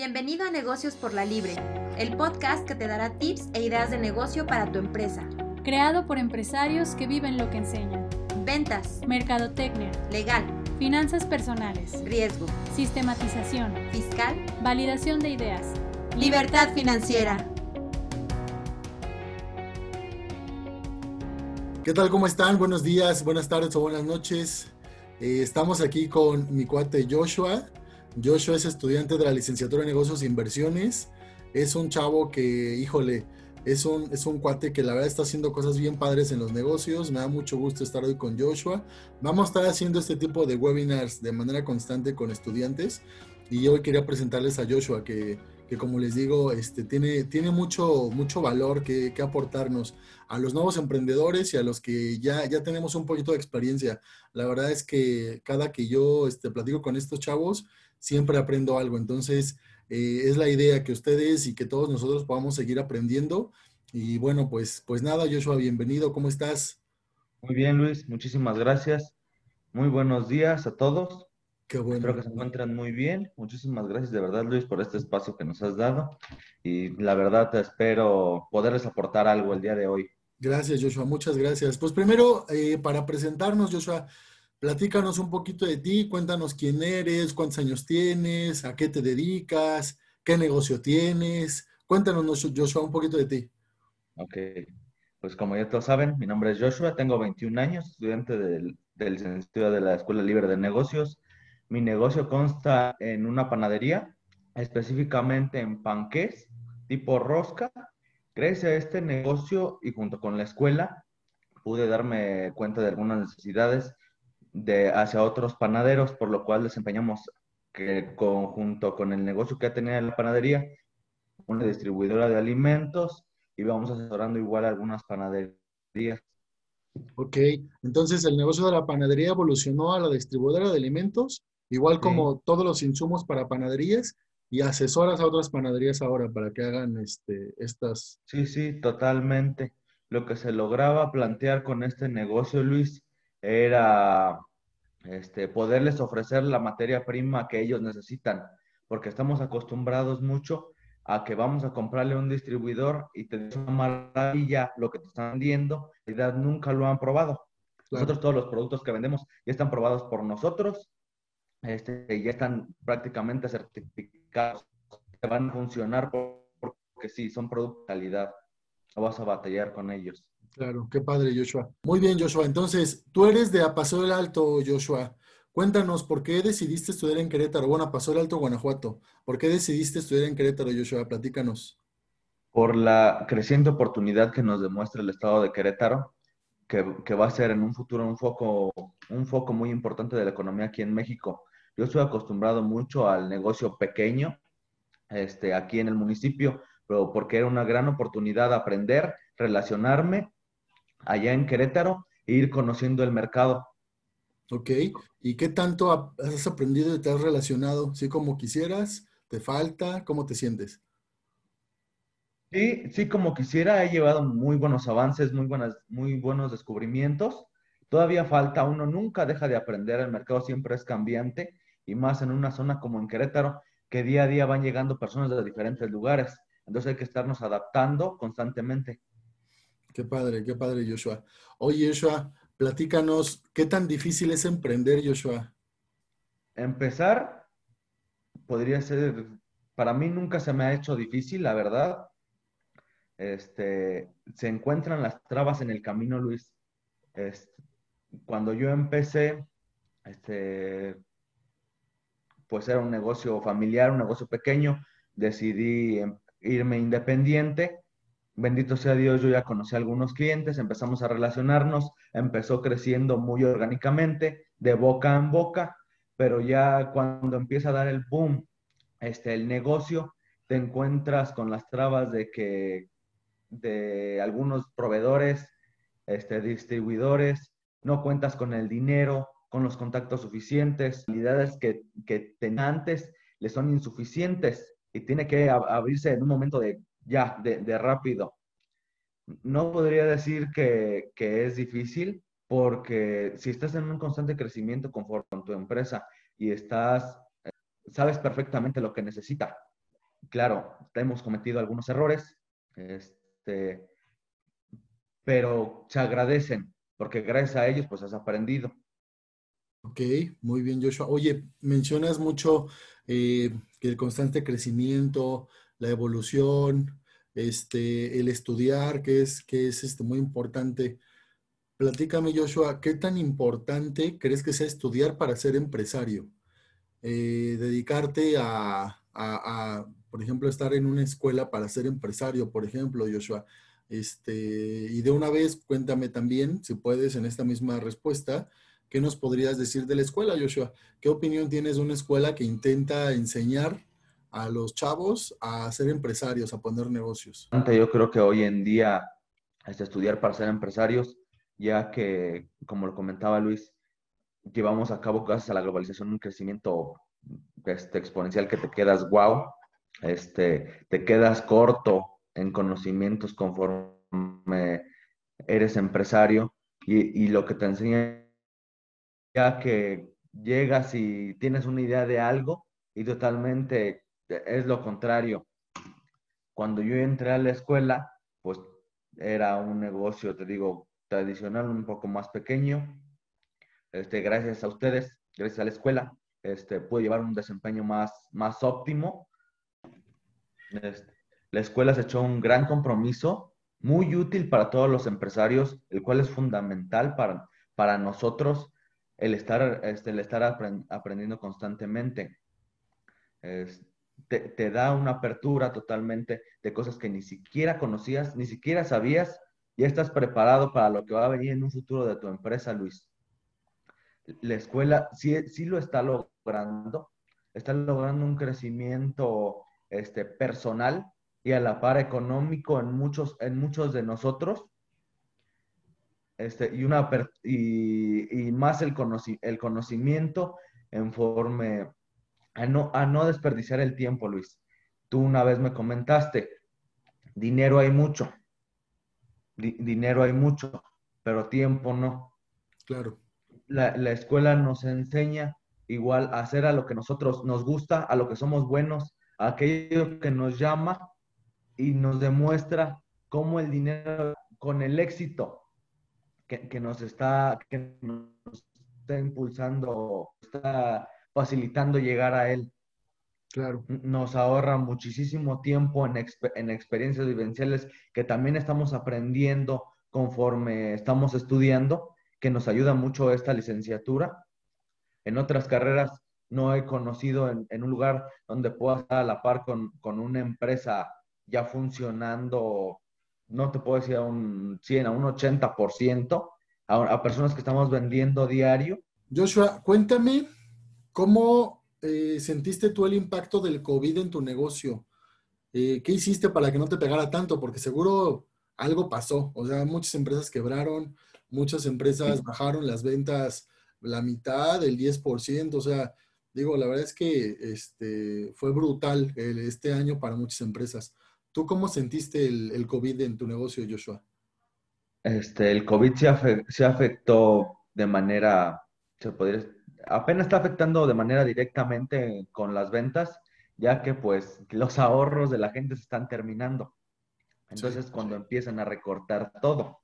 Bienvenido a Negocios por la Libre, el podcast que te dará tips e ideas de negocio para tu empresa. Creado por empresarios que viven lo que enseñan. Ventas, Mercadotecnia, legal, finanzas personales, riesgo, sistematización, fiscal, validación de ideas. libertad financiera. ¿Qué tal? ¿Cómo están? Buenos días, buenas tardes o buenas noches. Eh, estamos aquí con mi cuate Joshua. Joshua es estudiante de la licenciatura en negocios e inversiones. Es un chavo que, híjole, es un, es un cuate que la verdad está haciendo cosas bien padres en los negocios. Me da mucho gusto estar hoy con Joshua. Vamos a estar haciendo este tipo de webinars de manera constante con estudiantes. Y hoy quería presentarles a Joshua, que, que como les digo, este, tiene, tiene mucho, mucho valor que, que, aportarnos a los nuevos emprendedores y a los que ya, ya tenemos un poquito de experiencia. La verdad es que cada que yo este, platico con estos chavos, siempre aprendo algo. Entonces, eh, es la idea que ustedes y que todos nosotros podamos seguir aprendiendo. Y bueno, pues, pues nada, Joshua, bienvenido. ¿Cómo estás? Muy bien, Luis. Muchísimas gracias. Muy buenos días a todos. Qué bueno. Espero que se encuentren muy bien. Muchísimas gracias de verdad, Luis, por este espacio que nos has dado. Y la verdad, te espero poderles aportar algo el día de hoy. Gracias, Joshua. Muchas gracias. Pues primero, eh, para presentarnos, Joshua, platícanos un poquito de ti. Cuéntanos quién eres, cuántos años tienes, a qué te dedicas, qué negocio tienes. Cuéntanos, Joshua, un poquito de ti. Ok. Pues como ya todos saben, mi nombre es Joshua, tengo 21 años, estudiante del, del de la Escuela Libre de Negocios. Mi negocio consta en una panadería, específicamente en panqués tipo rosca. A este negocio y junto con la escuela pude darme cuenta de algunas necesidades de hacia otros panaderos, por lo cual desempeñamos que conjunto con el negocio que tenía la panadería, una distribuidora de alimentos y vamos asesorando igual algunas panaderías. Ok, entonces el negocio de la panadería evolucionó a la distribuidora de alimentos Igual como sí. todos los insumos para panaderías y asesoras a otras panaderías ahora para que hagan este, estas. Sí, sí, totalmente. Lo que se lograba plantear con este negocio, Luis, era este, poderles ofrecer la materia prima que ellos necesitan, porque estamos acostumbrados mucho a que vamos a comprarle a un distribuidor y te dice una maravilla lo que te están vendiendo, en realidad nunca lo han probado. Nosotros todos los productos que vendemos ya están probados por nosotros este, ya están prácticamente certificados, que van a funcionar porque sí, son productos de calidad. No vas a batallar con ellos. Claro, qué padre, Joshua. Muy bien, Joshua. Entonces, tú eres de Paso del Alto, Joshua. Cuéntanos, ¿por qué decidiste estudiar en Querétaro? Bueno, Paso del Alto, Guanajuato. ¿Por qué decidiste estudiar en Querétaro, Joshua? Platícanos. Por la creciente oportunidad que nos demuestra el estado de Querétaro, que, va a ser en un futuro un foco, muy importante de la economía aquí en México. Yo estoy acostumbrado mucho al negocio pequeño este, aquí en el municipio, pero porque era una gran oportunidad de aprender, relacionarme allá en Querétaro e ir conociendo el mercado. Ok, ¿y qué tanto has aprendido y te has relacionado? ¿Sí como quisieras? ¿Te falta? ¿Cómo te sientes? Sí, sí, como quisiera, he llevado muy buenos avances, muy, buenas, muy buenos descubrimientos. Todavía falta, uno nunca deja de aprender, el mercado siempre es cambiante y más en una zona como en Querétaro, que día a día van llegando personas de diferentes lugares. Entonces hay que estarnos adaptando constantemente. Qué padre, qué padre, Joshua. Oye, Joshua, platícanos, ¿qué tan difícil es emprender, Joshua? Empezar podría ser, para mí nunca se me ha hecho difícil, la verdad. Este, se encuentran las trabas en el camino, Luis. Este, cuando yo empecé, este, pues era un negocio familiar, un negocio pequeño, decidí irme independiente. Bendito sea Dios, yo ya conocí a algunos clientes, empezamos a relacionarnos, empezó creciendo muy orgánicamente, de boca en boca, pero ya cuando empieza a dar el boom, este, el negocio, te encuentras con las trabas de que de algunos proveedores, este, distribuidores, no cuentas con el dinero, con los contactos suficientes, habilidades que, que tenía antes le son insuficientes y tiene que abrirse en un momento de ya, de, rápido. No podría decir que, que, es difícil porque si estás en un constante crecimiento conforme con tu empresa y estás, sabes perfectamente lo que necesita claro, hemos cometido algunos errores, este, pero se agradecen, porque gracias a ellos pues has aprendido. Ok, muy bien, Joshua. Oye, mencionas mucho eh, que el constante crecimiento, la evolución, este, el estudiar, que es, que es este, muy importante. Platícame, Joshua, ¿qué tan importante crees que sea estudiar para ser empresario? Eh, dedicarte a, por ejemplo, estar en una escuela para ser empresario, por ejemplo, Joshua. Este, y de una vez, cuéntame también, si puedes, en esta misma respuesta, ¿qué nos podrías decir de la escuela, Joshua? ¿Qué opinión tienes de una escuela que intenta enseñar a los chavos a ser empresarios, a poner negocios? Yo creo que hoy en día es estudiar para ser empresarios, ya que, como lo comentaba Luis, llevamos a cabo gracias a la globalización un crecimiento este, exponencial que te quedas wow, este, te quedas corto en conocimientos conforme eres empresario y, y lo que te enseña ya que llegas y tienes una idea de algo y totalmente es lo contrario. Cuando yo entré a la escuela, pues era un negocio, te digo, tradicional, un poco más pequeño. Este, gracias a ustedes, gracias a la escuela, este, pude llevar un desempeño más, más óptimo. Este, la escuela se echó un gran compromiso, muy útil para todos los empresarios, el cual es fundamental para, para nosotros el estar, este, el estar aprendiendo constantemente. Te, da una apertura totalmente de cosas que ni siquiera conocías, ni siquiera sabías, y estás preparado para lo que va a venir en un futuro de tu empresa, Luis. La escuela sí, sí lo está logrando, está logrando un crecimiento este, personal y a la par económico en muchos, en muchos de nosotros, este, y, una, y, más el, el conocimiento en forma a no, a no desperdiciar el tiempo, Luis. Tú una vez me comentaste, dinero hay mucho, dinero hay mucho, pero tiempo no. Claro. La, la, escuela nos enseña igual a hacer a lo que nosotros nos gusta, a lo que somos buenos, a aquello que nos llama y nos demuestra cómo el dinero con el éxito que, nos está, que nos está impulsando, está facilitando llegar a él. Claro. Nos ahorra muchísimo tiempo en, en experiencias vivenciales que también estamos aprendiendo conforme estamos estudiando, que nos ayuda mucho esta licenciatura. En otras carreras no he conocido en, en un lugar donde pueda estar a la par con, con, una empresa ya funcionando no te puedo decir a un 100, a un 80%, a, a personas que estamos vendiendo diario. Joshua, cuéntame cómo eh, sentiste tú el impacto del COVID en tu negocio. Eh, ¿Qué hiciste para que no te pegara tanto? Porque seguro algo pasó. O sea, muchas empresas quebraron, muchas empresas bajaron las ventas la mitad, el 10%. O sea, digo, la verdad es que este, fue brutal este año para muchas empresas. ¿Tú cómo sentiste el, COVID en tu negocio, Joshua? Este, el COVID se, afectó de manera, se podría, apenas está afectando de manera directamente con las ventas, ya que pues los ahorros de la gente se están terminando. Entonces, cuando empiezan a recortar todo,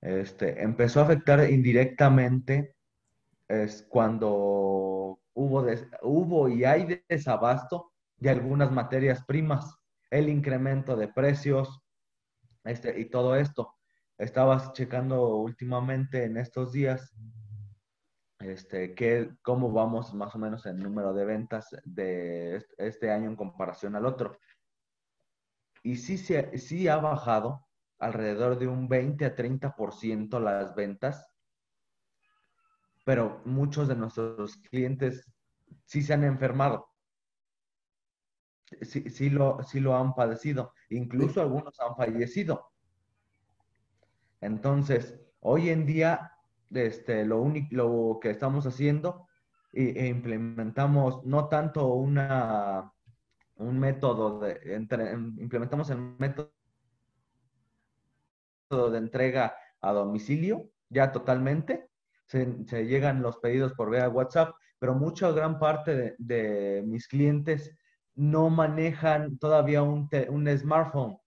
este, empezó a afectar indirectamente es cuando hubo, hubo y hay desabasto de algunas materias primas el incremento de precios este, y todo esto. Estabas checando últimamente en estos días este, que, cómo vamos más o menos en número de ventas de este año en comparación al otro. Y sí, sí ha bajado alrededor de un 20 a 30% las ventas, pero muchos de nuestros clientes sí se han enfermado sí, lo, lo han padecido, incluso algunos han fallecido. Entonces, hoy en día, este, lo, único, lo que estamos haciendo, e, implementamos no tanto una, un método de, implementamos el método de entrega a domicilio, ya totalmente, se, llegan los pedidos por vía WhatsApp, pero mucha gran parte de mis clientes no manejan todavía un, un smartphone,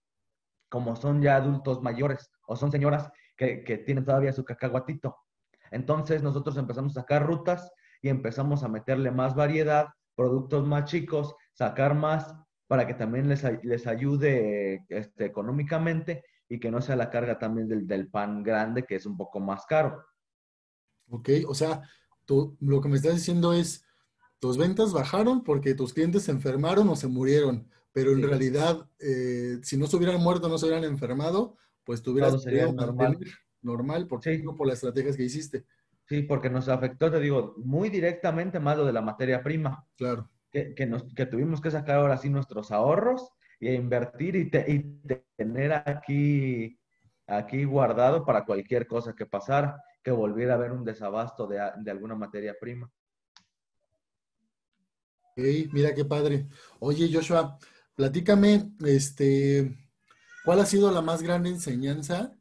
como son ya adultos mayores o son señoras que tienen todavía su cacahuatito. Entonces nosotros empezamos a sacar rutas y empezamos a meterle más variedad, productos más chicos, sacar más para que también les, les ayude este, económicamente y que no sea la carga también del, del, pan grande, que es un poco más caro. Ok, o sea, tú, lo que me estás diciendo es, tus ventas bajaron porque tus clientes se enfermaron o se murieron, pero en realidad, eh, si no se hubieran muerto, no se hubieran enfermado, pues tuvieras sería normal. Normal por, sí. por las estrategias que hiciste. Sí, porque nos afectó, te digo, muy directamente más lo de la materia prima. Claro. Que, que, nos, que tuvimos que sacar ahora sí nuestros ahorros y invertir y, te, y tener aquí, aquí guardado para cualquier cosa que pasara, que volviera a haber un desabasto de, de alguna materia prima. Hey, mira qué padre. Oye, Joshua, platícame, este, ¿cuál ha sido la más grande enseñanza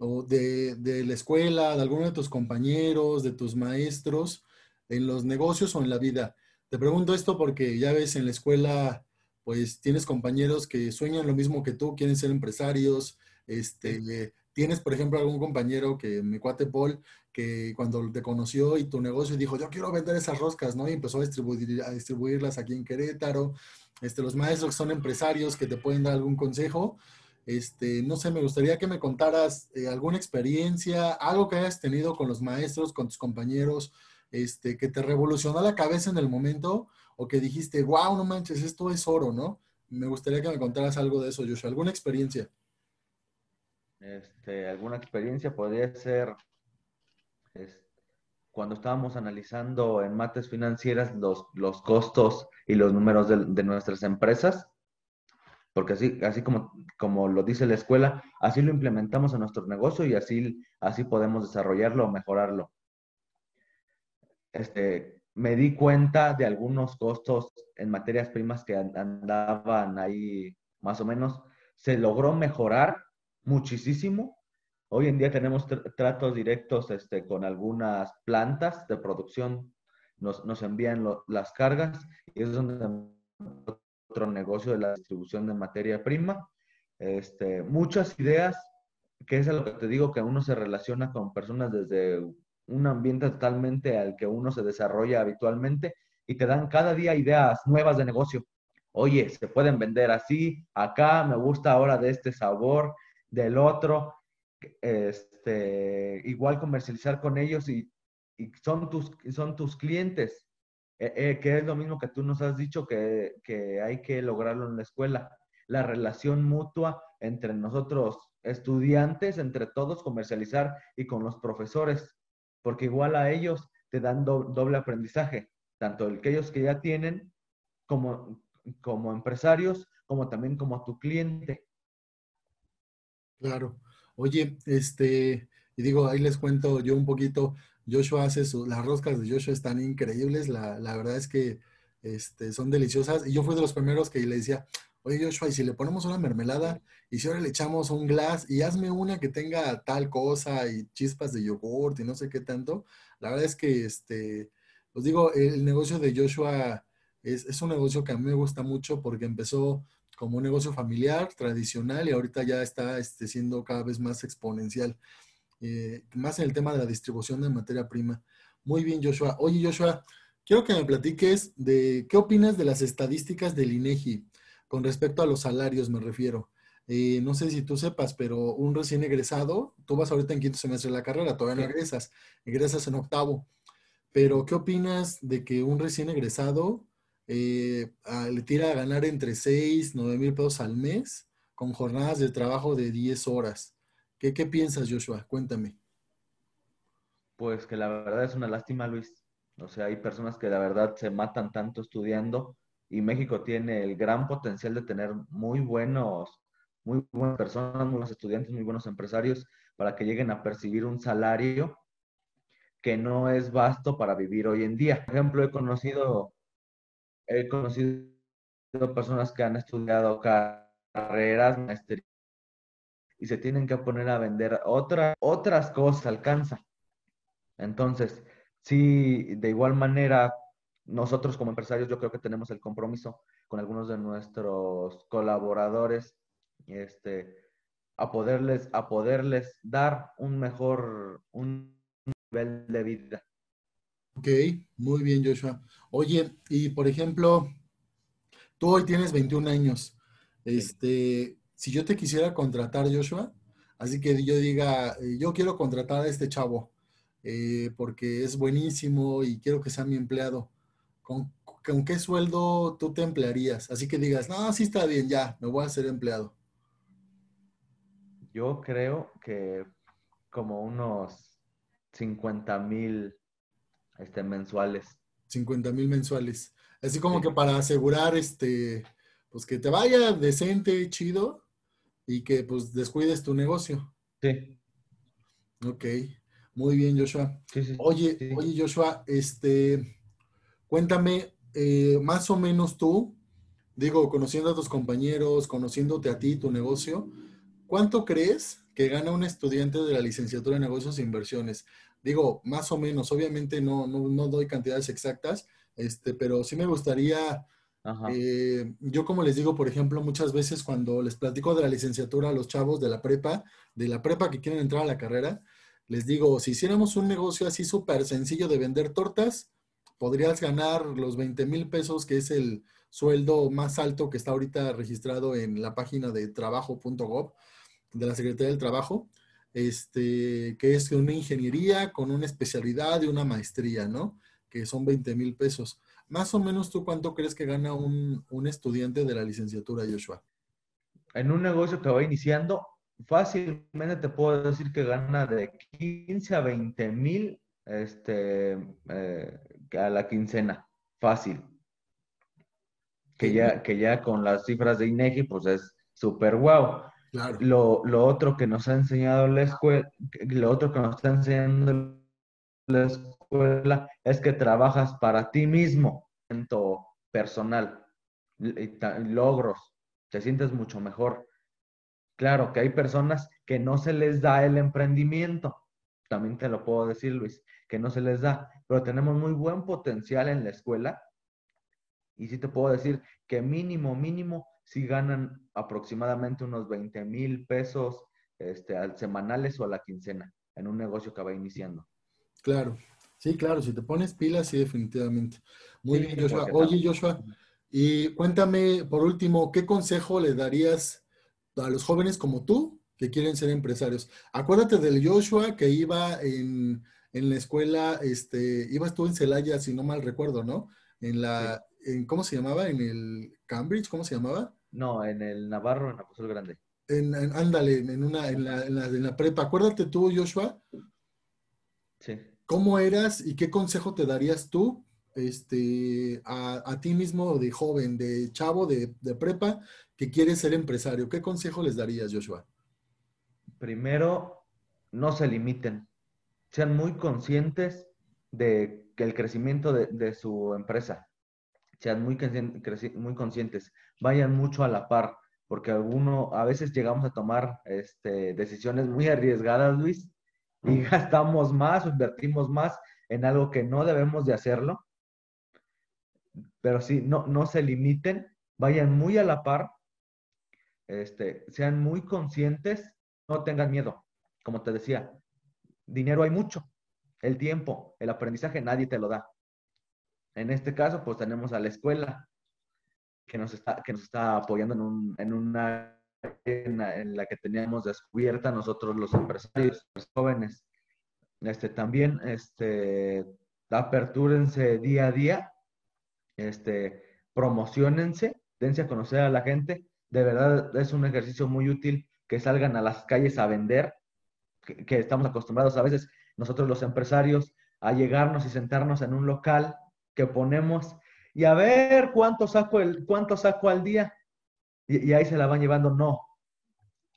o de, de, la escuela, de alguno de tus compañeros, de tus maestros, en los negocios o en la vida? Te pregunto esto porque ya ves en la escuela, pues tienes compañeros que sueñan lo mismo que tú, quieren ser empresarios, este, tienes, por ejemplo, algún compañero que, mi cuate Paul, que cuando te conoció y tu negocio dijo, yo quiero vender esas roscas, ¿no? Y empezó a, distribuir, a distribuirlas aquí en Querétaro. Este, los maestros que son empresarios que te pueden dar algún consejo. Este, no sé, me gustaría que me contaras eh, alguna experiencia, algo que hayas tenido con los maestros, con tus compañeros, este, que te revolucionó la cabeza en el momento o que dijiste, wow, no manches, esto es oro, ¿no? Me gustaría que me contaras algo de eso, Joshua, alguna experiencia. Este, alguna experiencia podría ser cuando estábamos analizando en mates financieras los, los costos y los números de nuestras empresas, porque así, así como, como lo dice la escuela, así lo implementamos en nuestro negocio y así, así podemos desarrollarlo o mejorarlo. Este, me di cuenta de algunos costos en materias primas que andaban ahí más o menos. Se logró mejorar muchísimo. Hoy en día tenemos tratos directos este, con algunas plantas de producción. Nos, nos envían las cargas y es donde otro negocio de la distribución de materia prima. Este, muchas ideas, que es a lo que te digo, que uno se relaciona con personas desde un ambiente totalmente al que uno se desarrolla habitualmente y te dan cada día ideas nuevas de negocio. Oye, se pueden vender así, acá me gusta ahora de este sabor, del otro, este, igual comercializar con ellos y, y son, tus, son tus clientes, eh, eh, que es lo mismo que tú nos has dicho que, que hay que lograrlo en la escuela, la relación mutua entre nosotros estudiantes, entre todos, comercializar y con los profesores, porque igual a ellos te dan doble aprendizaje, tanto el que ellos que ya tienen como, como empresarios, como también como tu cliente. Claro. Oye, este, y digo, ahí les cuento yo un poquito, Joshua hace sus, las roscas de Joshua están increíbles, la, la verdad es que este, son deliciosas. Y yo fui de los primeros que le decía, oye Joshua, y si le ponemos una mermelada, y si ahora le echamos un glass, y hazme una que tenga tal cosa, y chispas de yogurt, y no sé qué tanto. La verdad es que, este, os digo, el negocio de Joshua es, es un negocio que a mí me gusta mucho porque empezó como un negocio familiar, tradicional, y ahorita ya está este, siendo cada vez más exponencial, eh, más en el tema de la distribución de materia prima. Muy bien, Joshua. Oye, Joshua, quiero que me platiques de qué opinas de las estadísticas del INEGI con respecto a los salarios, me refiero. Eh, no sé si tú sepas, pero un recién egresado, tú vas ahorita en quinto semestre de la carrera, todavía no egresas, egresas en octavo. Pero, ¿qué opinas de que un recién egresado eh, le tira a ganar entre 6, 9 mil pesos al mes con jornadas de trabajo de 10 horas. ¿Qué, ¿Qué piensas, Joshua? Cuéntame. Pues que la verdad es una lástima, Luis. O sea, hay personas que la verdad se matan tanto estudiando y México tiene el gran potencial de tener muy buenos, muy buenas personas, muy buenos estudiantes, muy buenos empresarios para que lleguen a percibir un salario que no es vasto para vivir hoy en día. Por ejemplo, he conocido he conocido personas que han estudiado carreras, maestrías, y se tienen que poner a vender otra, otras cosas, alcanza. Entonces, sí, de igual manera, nosotros como empresarios yo creo que tenemos el compromiso con algunos de nuestros colaboradores este, a, poderles, a poderles dar un mejor un nivel de vida. Ok, muy bien Joshua. Oye, y por ejemplo, tú hoy tienes 21 años. Este, si yo te quisiera contratar, Joshua, así que yo diga, eh, yo quiero contratar a este chavo eh, porque es buenísimo y quiero que sea mi empleado. ¿Con, ¿Con, qué sueldo tú te emplearías? Así que digas, no, sí está bien, ya, me voy a hacer empleado. Yo creo que como unos 50 mil este, mensuales. 50 mil mensuales. Así como que para asegurar este, pues que te vaya decente, chido, y que pues descuides tu negocio. Sí. Ok, muy bien, Joshua. oye, oye, Joshua, este, cuéntame, eh, más o menos tú, digo, conociendo a tus compañeros, conociéndote a ti, tu negocio, ¿cuánto crees que gana un estudiante de la licenciatura de negocios e inversiones? Digo, más o menos, obviamente no, no, doy cantidades exactas, este, pero sí me gustaría, eh, yo como les digo, por ejemplo, muchas veces cuando les platico de la licenciatura a los chavos de la prepa, de la prepa que quieren entrar a la carrera, les digo, si hiciéramos un negocio así súper sencillo de vender tortas, podrías ganar los 20 mil pesos, que es el sueldo más alto que está ahorita registrado en la página de trabajo.gov de la Secretaría del Trabajo este, que es una ingeniería con una especialidad y una maestría, ¿no? Que son 20 mil pesos. Más o menos, ¿tú cuánto crees que gana un, estudiante de la licenciatura, Joshua? En un negocio que va iniciando, fácilmente te puedo decir que gana de 15 a 20 mil este, eh, a la quincena. Fácil. Que ya, que ya con las cifras de INEGI, pues es súper guau. Lo, otro que nos ha enseñado la escuela, lo otro que nos está enseñando la escuela es que trabajas para ti mismo, en tu personal, logros, te sientes mucho mejor. Claro que hay personas que no se les da el emprendimiento, también te lo puedo decir, Luis, que no se les da, pero tenemos muy buen potencial en la escuela y sí te puedo decir que mínimo, mínimo si ganan aproximadamente unos 20 mil pesos este, al semanales o a la quincena en un negocio que va iniciando. Claro, sí, claro, si te pones pilas, sí, definitivamente. Muy bien, Joshua. Oye, Joshua, y cuéntame, por último, ¿qué consejo le darías a los jóvenes como tú que quieren ser empresarios? Acuérdate del Joshua que iba en, la escuela, este, ibas tú en Celaya, si no mal recuerdo, ¿no? En la, en, ¿cómo se llamaba? En el Cambridge, ¿cómo se llamaba? No, en el Navarro, en Apóstol Grande. En, ándale, en, una, en, la, en, la, prepa. Acuérdate tú, Joshua. Sí. ¿Cómo eras y qué consejo te darías tú este, a, ti mismo de joven, de chavo, de, prepa, que quieres ser empresario? ¿Qué consejo les darías, Joshua? Primero, no se limiten. Sean muy conscientes de que el crecimiento de, su empresa sean muy, muy conscientes, vayan mucho a la par, porque alguno, a veces llegamos a tomar este, decisiones muy arriesgadas, Luis, y gastamos más invertimos más en algo que no debemos de hacerlo. Pero sí, no, no se limiten, vayan muy a la par, este, sean muy conscientes, no tengan miedo. Como te decía, dinero hay mucho, el tiempo, el aprendizaje nadie te lo da. En este caso, pues tenemos a la escuela que nos está, que nos está apoyando en, un, en una en la que teníamos descubierta nosotros los empresarios, los jóvenes. Este, también, este, apertúrense día a día, este, promocionense, dense a conocer a la gente. De verdad es un ejercicio muy útil que salgan a las calles a vender, que, estamos acostumbrados a veces nosotros los empresarios a llegarnos y sentarnos en un local que ponemos y a ver cuánto saco, el, cuánto saco al día. Y, ahí se la van llevando. No.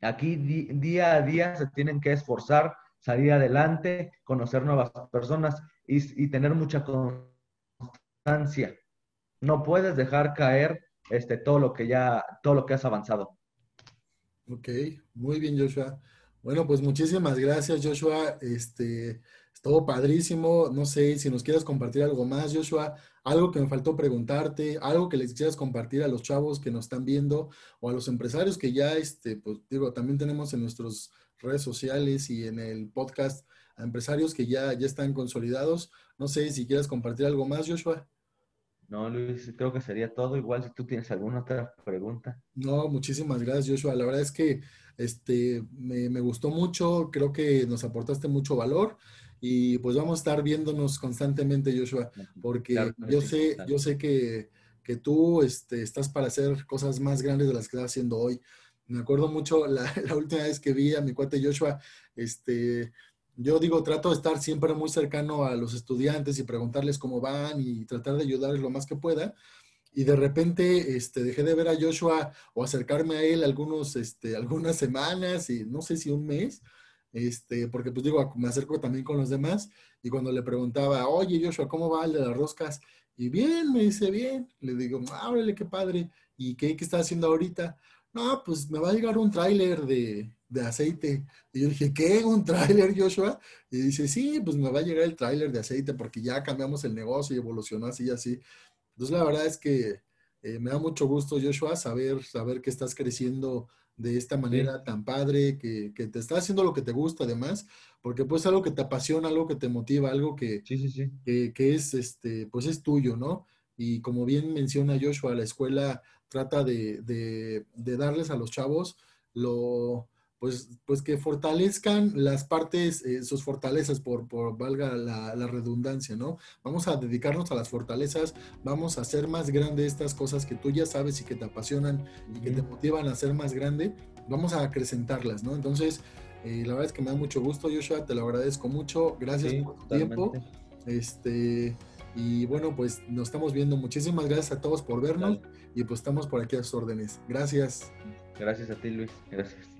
Aquí día a día se tienen que esforzar, salir adelante, conocer nuevas personas y, tener mucha constancia. No puedes dejar caer este, todo lo que ya, todo lo que has avanzado. Ok, muy bien, Joshua. Bueno, pues muchísimas gracias, Joshua. Este, Estuvo padrísimo. No sé si nos quieres compartir algo más, Joshua. Algo que me faltó preguntarte, algo que les quisieras compartir a los chavos que nos están viendo o a los empresarios que ya, este, pues digo, también tenemos en nuestras redes sociales y en el podcast a empresarios que ya, ya están consolidados. No sé si quieres compartir algo más, Joshua. No, Luis, creo que sería todo. Igual si tú tienes alguna otra pregunta. No, muchísimas gracias, Joshua. La verdad es que este, me, me gustó mucho, creo que nos aportaste mucho valor y pues vamos a estar viéndonos constantemente, Joshua, porque Claro yo sí, sé, claro. yo sé que, que tú este, estás para hacer cosas más grandes de las que estás haciendo hoy. Me acuerdo mucho la, la última vez que vi a mi cuate Joshua, este, yo digo, trato de estar siempre muy cercano a los estudiantes y preguntarles cómo van y tratar de ayudarles lo más que pueda. Y de repente este, dejé de ver a Joshua o acercarme a él algunos, este, algunas semanas y no sé si un mes, este, porque pues digo, me acerco también con los demás y cuando le preguntaba, oye Joshua, ¿cómo va el de las roscas? Y bien, me dice, bien. Le digo, ábrele, qué padre. ¿Y qué, qué está haciendo ahorita? No, pues me va a llegar un tráiler de, de aceite. Y yo dije, ¿qué? ¿Un tráiler, Joshua? Y dice, sí, pues me va a llegar el tráiler de aceite porque ya cambiamos el negocio y evolucionó así y así. Entonces, la verdad es que eh, me da mucho gusto, Joshua, saber, saber que estás creciendo de esta manera tan padre, que, que te está haciendo lo que te gusta además, porque pues algo que te apasiona, algo que te motiva, algo que, Sí, sí, sí. que, que es, este, pues es tuyo, ¿no? Y como bien menciona Joshua, la escuela trata de, de- de darles a los chavos lo, pues, pues que fortalezcan las partes, eh, sus fortalezas, por, por valga la, la redundancia, ¿no? Vamos a dedicarnos a las fortalezas, vamos a hacer más grande estas cosas que tú ya sabes y que te apasionan y que te motivan a ser más grande, vamos a acrecentarlas, ¿no? Entonces, eh, la verdad es que me da mucho gusto, Joshua, te lo agradezco mucho, gracias Sí, por tu tiempo. Este, y bueno, pues nos estamos viendo. Muchísimas gracias a todos por vernos Dale. y pues estamos por aquí a sus órdenes. Gracias. Gracias a ti, Luis. Gracias.